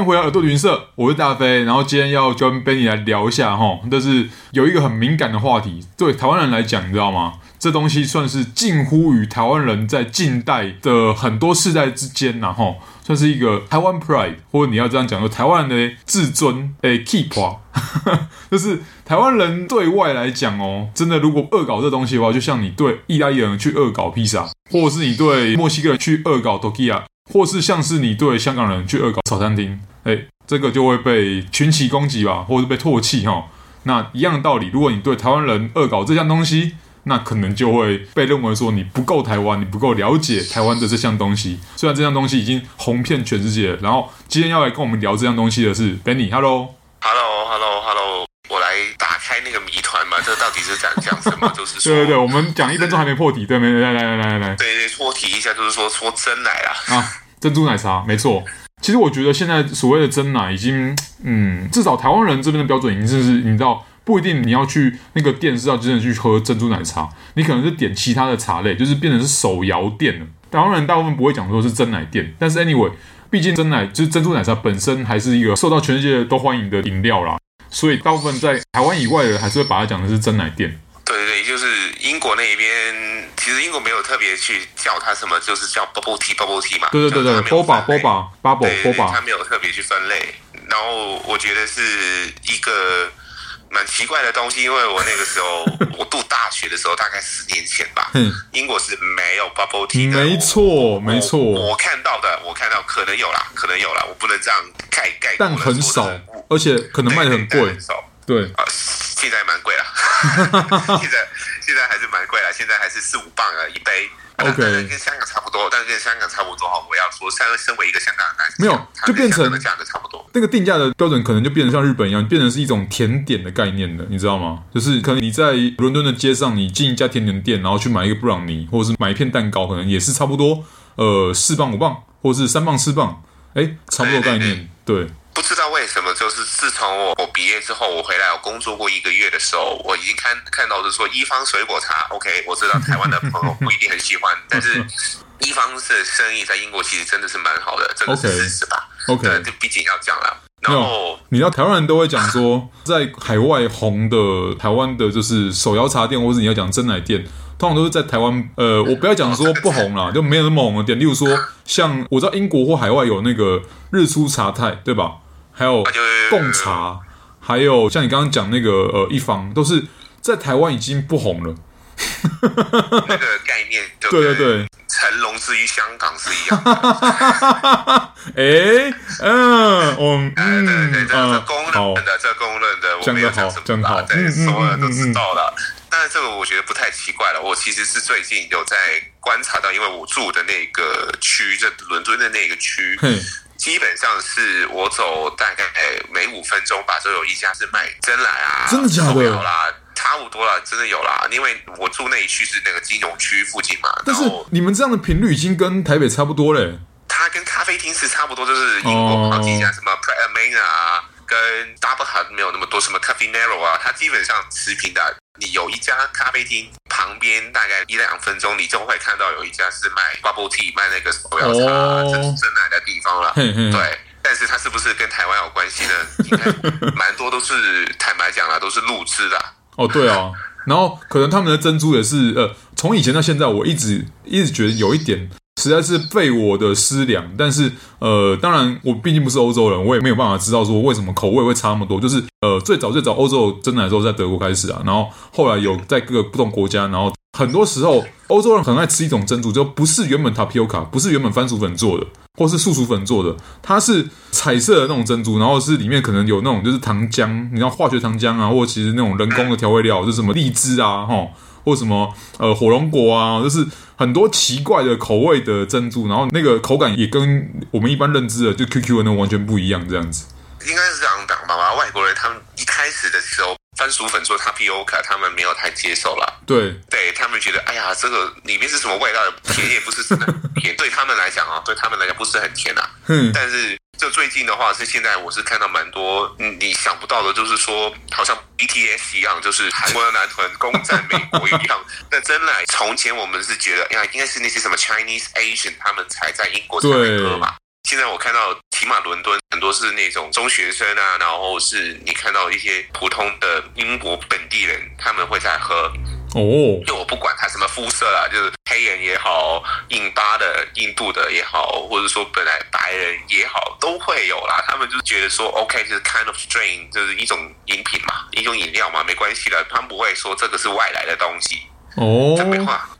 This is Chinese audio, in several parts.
欢迎回耳朵云社，我是大飞。然后今天要跟 Benny 来聊一下哈，但是有一个很敏感的话题，对台湾人来讲，你知道吗？这东西算是近乎于台湾人在近代的很多世代之间，然后算是一个台湾 pride，或者你要这样讲，说台湾人的自尊诶 keep 啊，就是台湾人对外来讲哦，真的如果恶搞这东西的话，就像你对意大利人去恶搞披萨，或是你对墨西哥人去恶搞 Tokia。或是像是你对香港人去恶搞炒餐厅，哎，这个就会被群起攻击吧，或者是被唾弃哈。那一样的道理，如果你对台湾人恶搞这项东西，那可能就会被认为说你不够台湾，你不够了解台湾的这项东西。虽然这项东西已经红遍全世界，然后今天要来跟我们聊这项东西的是 Benny，Hello，Hello，Hello，Hello，我来打开那个谜团嘛，这到底是讲讲什么？就是说，对对对，我们讲一分钟还没破题，对没？来来来来来来，对对，破题一下，就是说说真奶啦。啊。珍珠奶茶，没错。其实我觉得现在所谓的真奶已经，嗯，至少台湾人这边的标准已经是，你知道，不一定你要去那个店是要真的去喝珍珠奶茶，你可能是点其他的茶类，就是变成是手摇店了。台湾人大部分不会讲说是真奶店，但是 anyway，毕竟真奶就是珍珠奶茶本身还是一个受到全世界都欢迎的饮料啦，所以大部分在台湾以外的还是会把它讲的是真奶店。对对对，就是英国那边，其实英国没有特别去叫它什么，就是叫 bubble tea bubble tea 嘛。对对对对，boba boba bubble boba，它没有特别去分类。然后我觉得是一个蛮奇怪的东西，因为我那个时候我读大学的时候，大概十年前吧，英国是没有 bubble tea 的。没错没错，我看到的，我看到可能有啦，可能有啦，我不能这样盖盖。但很少，而且可能卖的很贵。对啊，现在蛮贵了，现在现在还是蛮贵了，现在还是四五磅啊一杯。OK，跟香港差不多，但是跟香港差不多哈。我要说，身身为一个香港人，没有就变成价格差不多。那个定价的标准可能就变成像日本一样，变成是一种甜点的概念了，你知道吗？就是可能你在伦敦的街上，你进一家甜点店，然后去买一个布朗尼，或者是买一片蛋糕，可能也是差不多，呃，四磅五磅，或者是三磅四磅，哎，差不多概念，对，对，对。不知道为什么，就是自从我我毕业之后，我回来我工作过一个月的时候，我已经看看到是说一方水果茶，OK，我知道台湾的朋友不一定很喜欢，但是一方是生意在英国其实真的是蛮好的，这个是事实吧？OK，就毕竟要讲了。然后你知道台湾人都会讲说，在海外红的台湾的就是手摇茶店，或者你要讲珍奶店，通常都是在台湾。呃，我不要讲说不红啦，就没有那么红的店。例如说，像我知道英国或海外有那个日出茶太，对吧？还有贡茶，还有像你刚刚讲那个呃一方，都是在台湾已经不红了。那个概念，对对对，成龙之于香港是一样的。哎，嗯，我嗯，对对对，这是公认的，这公认的，我没有讲什么？对，所有人都知道了。但是这个我觉得不太奇怪了。我其实是最近有在观察到，因为我住的那个区，在伦敦的那个区。基本上是我走大概每五分钟吧，就有一家是卖真奶啊，真的假的？有啦，差不多啦，真的有啦。因为我住那一区是那个金融区附近嘛。但是你们这样的频率已经跟台北差不多嘞。它跟咖啡厅是差不多，就是英国好几家，什么 Pret A Manger 啊，跟 Double 还没有那么多，什么 Caffè Nero 啊，它基本上持平的。你有一家咖啡厅旁边，大概一两分钟，你就会看到有一家是卖 bubble tea、卖那个手摇茶、珍珠珍奶的地方了。对，但是它是不是跟台湾有关系呢？应该 蛮多都是，坦白讲啦，都是路痴的。哦，对哦，然后可能他们的珍珠也是，呃，从以前到现在，我一直一直觉得有一点。实在是费我的思量，但是呃，当然我毕竟不是欧洲人，我也没有办法知道说为什么口味会差那么多。就是呃，最早最早欧洲真奶的时候在德国开始啊，然后后来有在各个不同国家，然后很多时候欧洲人很爱吃一种珍珠，就不是原本 tapioca，不是原本番薯粉做的，或是树薯粉做的，它是彩色的那种珍珠，然后是里面可能有那种就是糖浆，你知道化学糖浆啊，或其实那种人工的调味料，就是什么荔枝啊，齁。或什么呃火龙果啊，就是很多奇怪的口味的珍珠，然后那个口感也跟我们一般认知的就 QQ 的那完全不一样，这样子。应该是这样讲吧？外国人他们一开始的时候，番薯粉做 tapioca，他们没有太接受了。对，对他们觉得，哎呀，这个里面是什么味道？甜也不是真的甜，对他们来讲啊，对他们来讲不是很甜啊。嗯，但是。就最近的话，是现在我是看到蛮多，嗯，你想不到的，就是说，好像 BTS 一样，就是韩国的男团攻占美国一样。那真来，从前我们是觉得，哎呀，应该是那些什么 Chinese Asian 他们才在英国才能喝嘛。现在我看到起码伦敦很多是那种中学生啊，然后是你看到一些普通的英国本地人，他们会在喝。哦，就我不管他什么肤色啦，就是黑人也好，印巴的、印度的也好，或者说本来白人也好，都会有啦。他们就觉得说，OK，就是 kind of strain，就是一种饮品嘛，一种饮料嘛，没关系的。他们不会说这个是外来的东西。哦，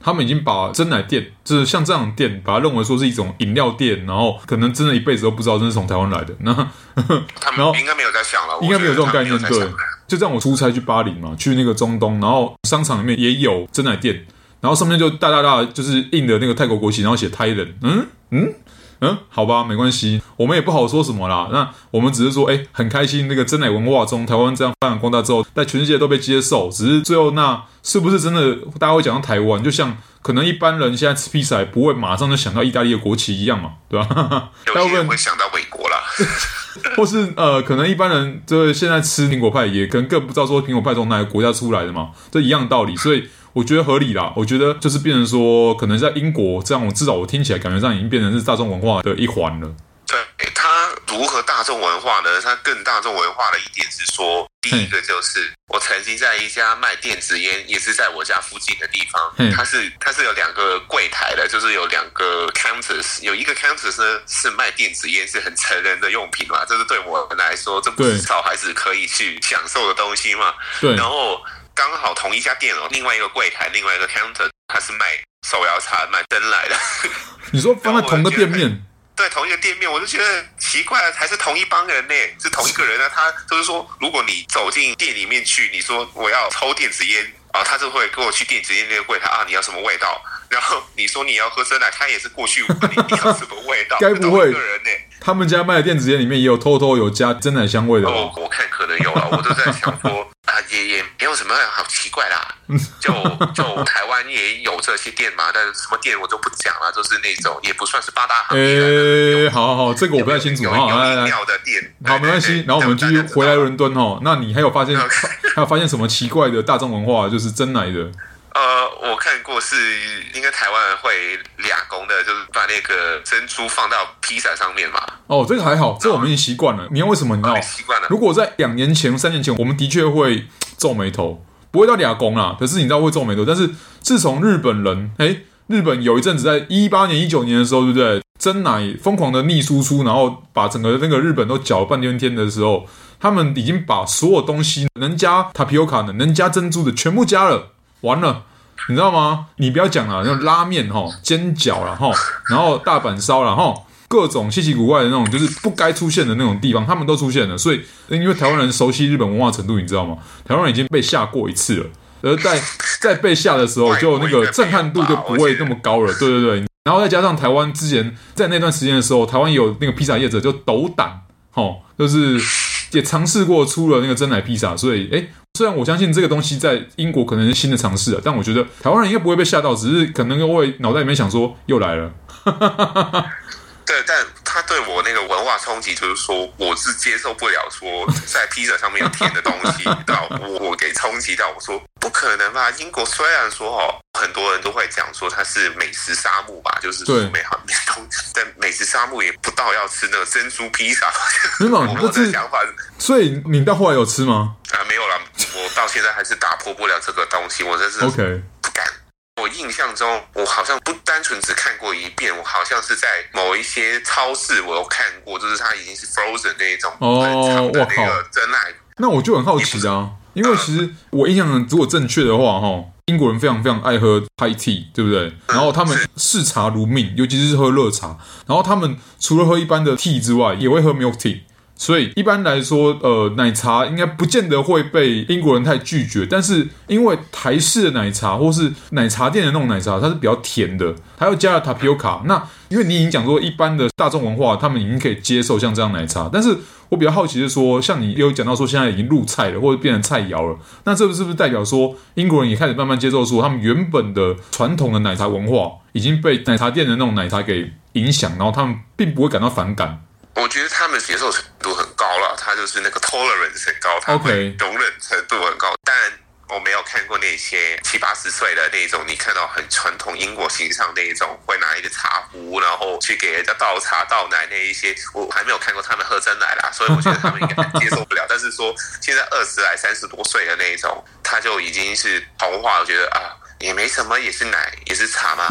他们已经把真奶店，就是像这样的店，把它认为说是一种饮料店，然后可能真的一辈子都不知道这是从台湾来的。那 他们应该没有在想了，应该没有这种概念，对。就这样，我出差去巴黎嘛，去那个中东，然后商场里面也有真奶店，然后上面就大大大就是印的那个泰国国旗，然后写泰人，嗯嗯嗯，好吧，没关系，我们也不好说什么啦。那我们只是说，哎，很开心，那个真奶文化中台湾这样发扬光大之后，在全世界都被接受。只是最后那是不是真的，大家会讲到台湾，就像可能一般人现在吃披萨不会马上就想到意大利的国旗一样嘛，对吧？有些人会想到美国啦。或是呃，可能一般人就是现在吃苹果派，也可能更不知道说苹果派从哪个国家出来的嘛，这一样道理，所以我觉得合理啦。我觉得就是变成说，可能在英国这样，我至少我听起来感觉上已经变成是大众文化的一环了。对，它如何大众文化呢？它更大众文化的一点是说，第一个就是我曾经在一家卖电子烟，也是在我家附近的地方，它是它是有两个柜台的，就是有两个 counters，有一个 counters 呢是卖电子烟，是很成人的用品嘛，这是对我们来说，这不是小孩子可以去享受的东西嘛。对。然后刚好同一家店哦，另外一个柜台，另外一个 counter，他是卖手摇茶、卖真奶的。你说放在同个店面？对，同一个店面，我就觉得奇怪了，还是同一帮人呢？是同一个人呢？他就是说，如果你走进店里面去，你说我要抽电子烟啊，他就会跟我去电子烟那个柜台啊，你要什么味道？然后你说你要喝珍奶，他也是过去问你你要什么味道？该不会他们家卖的电子烟里面也有偷偷有加真奶香味的？哦，我看可能有啊，我都在想说。啊，也也没有什么好奇怪啦，就就台湾也有这些店嘛，但是什么店我就不讲了，就是那种也不算是八大行业。诶、欸，好好好，这个我不太清楚啊。饮料的店，好，没关系。然后我们继续回来伦敦哦。那你还有发现还有发现什么奇怪的大众文化，就是真奶的？是应该台湾人会俩公的，就是把那个珍珠放到披萨上面嘛。哦，这个还好，这、我们已经习惯了。你要为什么？你知道？习惯了。如果在两年前、三年前，我们的确会皱眉头，不会到俩公啦。可是你知道会皱眉头。但是自从日本人，哎，日本有一阵子在一八年、一九年的时候，对不对？真奶疯狂的逆输出，然后把整个那个日本都搅了半天天的时候，他们已经把所有东西能加 tapioca 的、能加珍珠的全部加了。完了，你知道吗？你不要讲了，那种拉面哈、煎饺然后，然后大阪烧然后，各种稀奇古怪的那种，就是不该出现的那种地方，他们都出现了。所以，因为台湾人熟悉日本文化程度，你知道吗？台湾人已经被吓过一次了，而在在被吓的时候，就那个震撼度就不会那么高了。对对对，然后再加上台湾之前在那段时间的时候，台湾有那个披萨业者就斗胆，哈，就是也尝试过出了那个真奶披萨，所以诶虽然我相信这个东西在英国可能是新的尝试啊，但我觉得台湾人应该不会被吓到，只是可能会脑袋里面想说又来了。他对我那个文化冲击就是说，我是接受不了说在披萨上面有甜的东西，到我我给冲击到，我说不可能吧？英国虽然说哦，很多人都会讲说它是美食沙漠吧，就是说美好美东西，但美食沙漠也不到要吃那个珍珠披萨。没有，我的想法是，所以你到后来有吃吗？啊，没有啦，我到现在还是打破不了这个东西，我真是 OK 印象中，我好像不单纯只看过一遍，我好像是在某一些超市我有看过，就是它已经是 frozen 那一种哦，我靠，珍奶。那我就很好奇啊，因为其实我印象如果正确的话，哈，英国人非常非常爱喝 high tea，对不对？然后他们视茶如命，尤其是喝热茶。然后他们除了喝一般的 tea 之外，也会喝 milk tea。所以一般来说，呃，奶茶应该不见得会被英国人太拒绝。但是因为台式的奶茶或是奶茶店的那种奶茶，它是比较甜的，它又加了 tapioca。那因为你已经讲说，一般的大众文化，他们已经可以接受像这样奶茶。但是我比较好奇的是说，像你有讲到说，现在已经入菜了，或者变成菜肴了，那这个是不是代表说，英国人也开始慢慢接受说，他们原本的传统的奶茶文化已经被奶茶店的那种奶茶给影响，然后他们并不会感到反感？我觉得他们接受程度很高了，他就是那个 tolerance 很高，他们容忍程度很高。但我没有看过那些七八十岁的那种，你看到很传统英国形象那一种，会拿一个茶壶，然后去给人家倒茶倒奶那一些，我还没有看过他们喝真奶啦，所以我觉得他们应该接受不了。但是说现在 二十来三十多岁的那一种，他就已经是童话，我觉得啊也没什么，也是奶也是茶嘛，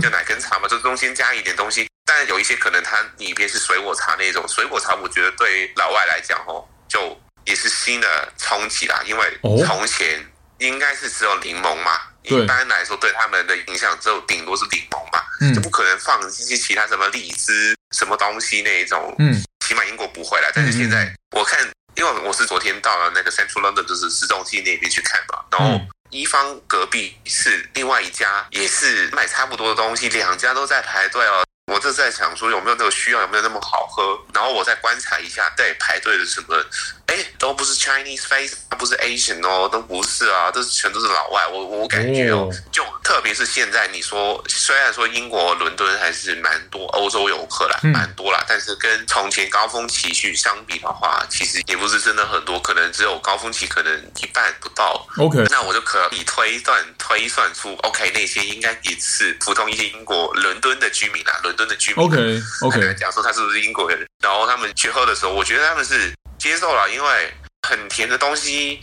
就奶跟茶嘛，就中间加一点东西。但有一些可能它里边是水果茶那种，水果茶我觉得对老外来讲哦，就也是新的冲击啦，因为从前。应该是只有柠檬嘛，一般来说对他们的影响只有顶多是柠檬嘛，嗯、就不可能放一些其他什么荔枝什么东西那一种，嗯，起码英国不会啦。但是现在我看，因为我是昨天到了那个 Central London，就是市中心那边去看嘛，然后一方隔壁是另外一家，也是卖差不多的东西，两家都在排队哦。我就在想说有没有那个需要，有没有那么好喝，然后我再观察一下，对，排队的什么，哎，都不是 Chinese face，不是 Asian 哦，都不是啊，这全都是老外。我我感觉哦，就特别是现在，你说虽然说英国伦敦还是蛮多欧洲游客啦，蛮多啦，但是跟从前高峰期去相比的话，其实也不是真的很多，可能只有高峰期可能一半不到。OK，那我就可以推断推算出，OK，那些应该也是普通一些英国伦敦的居民啦，伦。的居民，OK OK，讲说他是不是英国人，然后他们去喝的时候，我觉得他们是接受了，因为很甜的东西，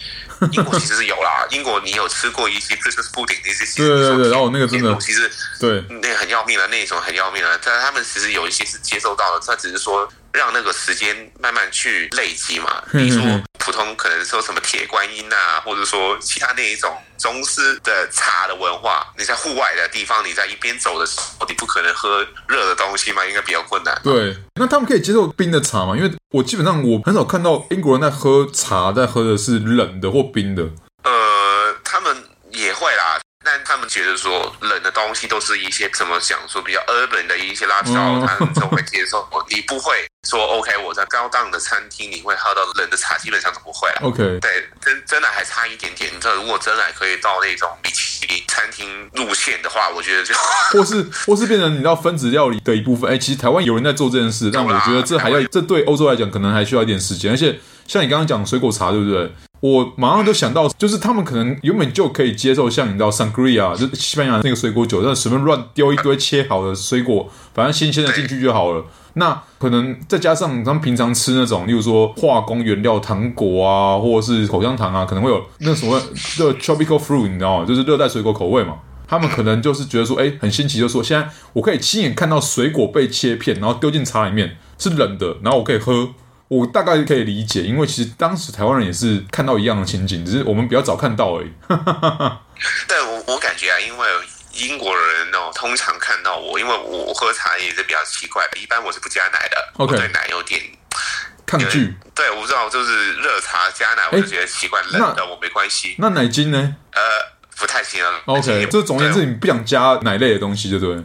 英国其实是有啦。英国你有吃过一些 Christmas pudding 那些，对对对，然后那个真的其实对那很要命的那一种很要命的，但他们其实有一些是接受到了，他只是说。让那个时间慢慢去累积嘛，比如说普通可能说什么铁观音啊，或者说其他那一种中式的茶的文化，你在户外的地方，你在一边走的时候，你不可能喝热的东西嘛，应该比较困难。对，那他们可以接受冰的茶吗？因为我基本上我很少看到英国人在喝茶，在喝的是冷的或冰的。呃，他们也会啦。但他们觉得说冷的东西都是一些怎么讲说比较 urban 的一些 lifestyle，他们都会接受。你不会说 OK，我在高档的餐厅你会喝到冷的茶，基本上都不会了。OK，对，真真的还差一点点。你知道，如果真的可以到那种米其林餐厅路线的话，我觉得就 或是或是变成你知道分子料理的一部分。哎，其实台湾有人在做这件事，但我觉得这还要这对欧洲来讲可能还需要一点时间。而且像你刚刚讲水果茶，对不对？我马上就想到，就是他们可能原本就可以接受，像你知道 Sangria，就西班牙那个水果酒，但随便乱丢一堆切好的水果，反正新鲜的进去就好了。那可能再加上他们平常吃那种，例如说化工原料糖果啊，或者是口香糖啊，可能会有那什么的 tropical fruit，你知道吗？就是热带水果口味嘛。他们可能就是觉得说，哎，很新奇，就说现在我可以亲眼看到水果被切片，然后丢进茶里面，是冷的，然后我可以喝。我大概可以理解，因为其实当时台湾人也是看到一样的情景，只是我们比较早看到而已。对，我我感觉啊，因为英国人哦，通常看到我，因为我喝茶也是比较奇怪的，一般我是不加奶的.我对奶有点抗拒。对，我不知道，就是热茶加奶，我就觉得奇怪，冷的我没关系。那奶精呢？呃。不太行啊。OK，这总而言之，你不想加奶类的东西，对不对？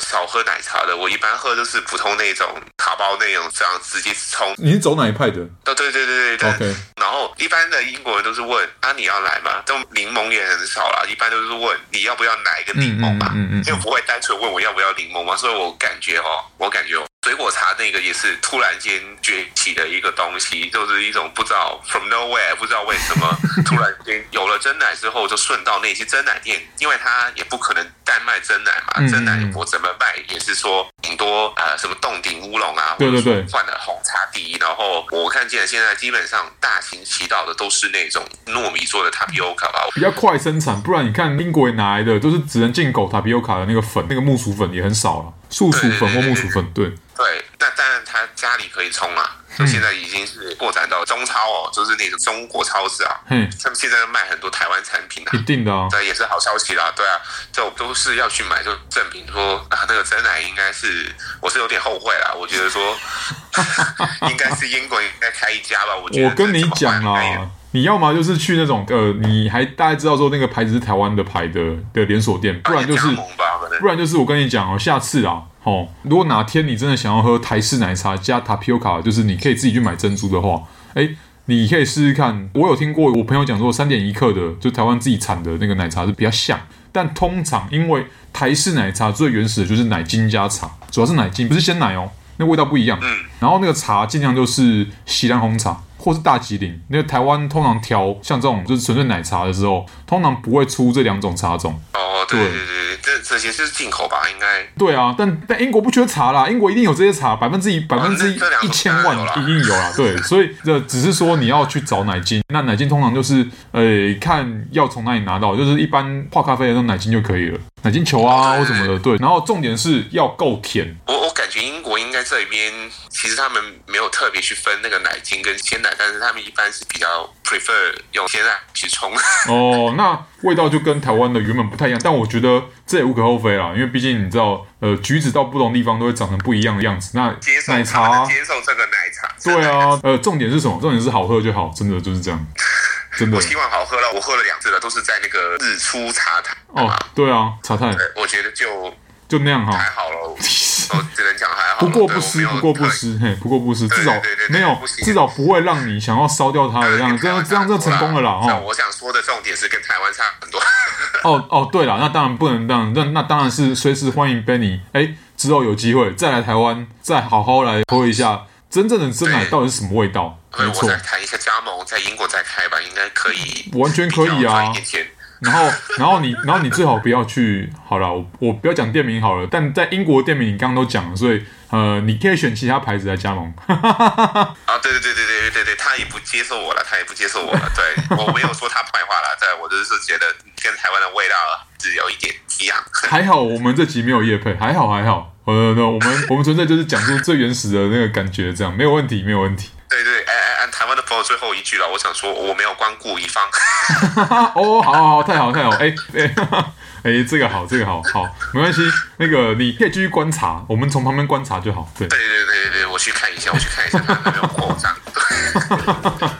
少喝奶茶的，我一般喝都是普通那种卡包那种，这样直接冲。你是走哪一派的？哦对对对对对。OK。然后一般的英国人都是问啊，你要奶吗？这种柠檬也很少啦，一般都是问你要不要奶跟柠檬嘛，嗯嗯，就不会单纯问我要不要柠檬嘛。所以我感觉哦，我感觉哦。水果茶那个也是突然间崛起的一个东西，就是一种不知道 from nowhere，不知道为什么 突然间有了真奶之后，就顺到那些真奶店，因为它也不可能单卖真奶嘛，真奶我怎么卖也是说顶多呃什么冻顶乌龙啊，或者说换了红茶然后我看见现在基本上大行其道的都是那种糯米做的 tapioca 吧，比较快生产，不然你看英国人拿来的都是只能进口 tapioca 的那个粉，那个木薯粉也很少了，树薯粉或木薯粉，对。对，那当然他家里可以冲啊，就现在已经是扩展到中超哦，就是那个中国超市啊，嗯，他们现在卖很多台湾产品啊，一定的哦，这也是好消息啦，对啊，就都是要去买，就证明说啊，那个真奶应该是，我是有点后悔啦，我觉得说，应该是英国应该开一家吧，我觉得。我跟你讲啊，你要么就是去那种呃，你还大概知道说那个牌子是台湾的牌的的连锁店，不然就是，不然就是我跟你讲哦，下次啊。哦，如果哪天你真的想要喝台式奶茶加 Tapioca，就是你可以自己去买珍珠的话，哎，你可以试试看。我有听过我朋友讲说，三点一克的就台湾自己产的那个奶茶是比较像，但通常因为台式奶茶最原始的就是奶精加茶，主要是奶精，不是鲜奶哦，那味道不一样。嗯，然后那个茶尽量就是锡兰红茶，或是大吉岭。那个台湾通常调像这种就是纯粹奶茶的时候，通常不会出这两种茶种。哦，对对对对，这这些是进口吧？应该。对啊，但但英国不缺茶啦，英国一定有这些茶，百分之一百分之一一千万一定有啦。对，所以这只是说你要去找奶精，那奶精通常就是呃看要从哪里拿到，就是一般泡咖啡的那种奶精就可以了。奶精球啊，或什么的，对。然后重点是要够甜。我我感觉英国应该这边其实他们没有特别去分那个奶精跟鲜奶，但是他们一般是比较 prefer 用鲜奶去冲。哦，那味道就跟台湾的原本不太一样，但我觉得这也无可厚非啦，因为毕竟你知道，呃，橘子到不同地方都会长成不一样的样子。那奶茶接受这个奶茶，对啊，呃，重点是什么？重点是好喝就好，真的就是这样。真的，我希望好喝了。我喝了两次了，都是在那个日出茶台。哦，对啊，茶太。我觉得就就那样哈，还好了。只能讲还好。不过不失，不过不失，嘿，不过不失，至少没有，至少不会让你想要烧掉它的样子，这样这样就成功了啦。哈，我想说的重点是跟台湾差很多。哦哦，对了，那当然不能这样，那那当然是随时欢迎 Benny。哎，之后有机会再来台湾，再好好来喝一下真正的真奶到底是什么味道。没错，再谈一下加盟，在英国再开吧，应该可以，完全可以啊。然后，然后你，然后你最好不要去。好了，我我不要讲店名好了。但在英国店名你刚刚都讲了，所以呃，你可以选其他牌子来加盟。啊，对对对对对对对，他也不接受我了，他也不接受我了。对，我没有说他坏话了，对，我就是觉得跟台湾的味道是有一点一样。还好我们这集没有夜配，还好还好。呃，那我们我们纯粹就是讲出最原始的那个感觉，这样没有问题，没有问题。最后一句了，我想说我没有光顾一方。哦，好好好，太好太好，哎哎 哎，这个好，这个好好，没关系，那个你可以继续观察，我们从旁边观察就好。对对对对对，我去看一下，我去看一下他有没有扩张。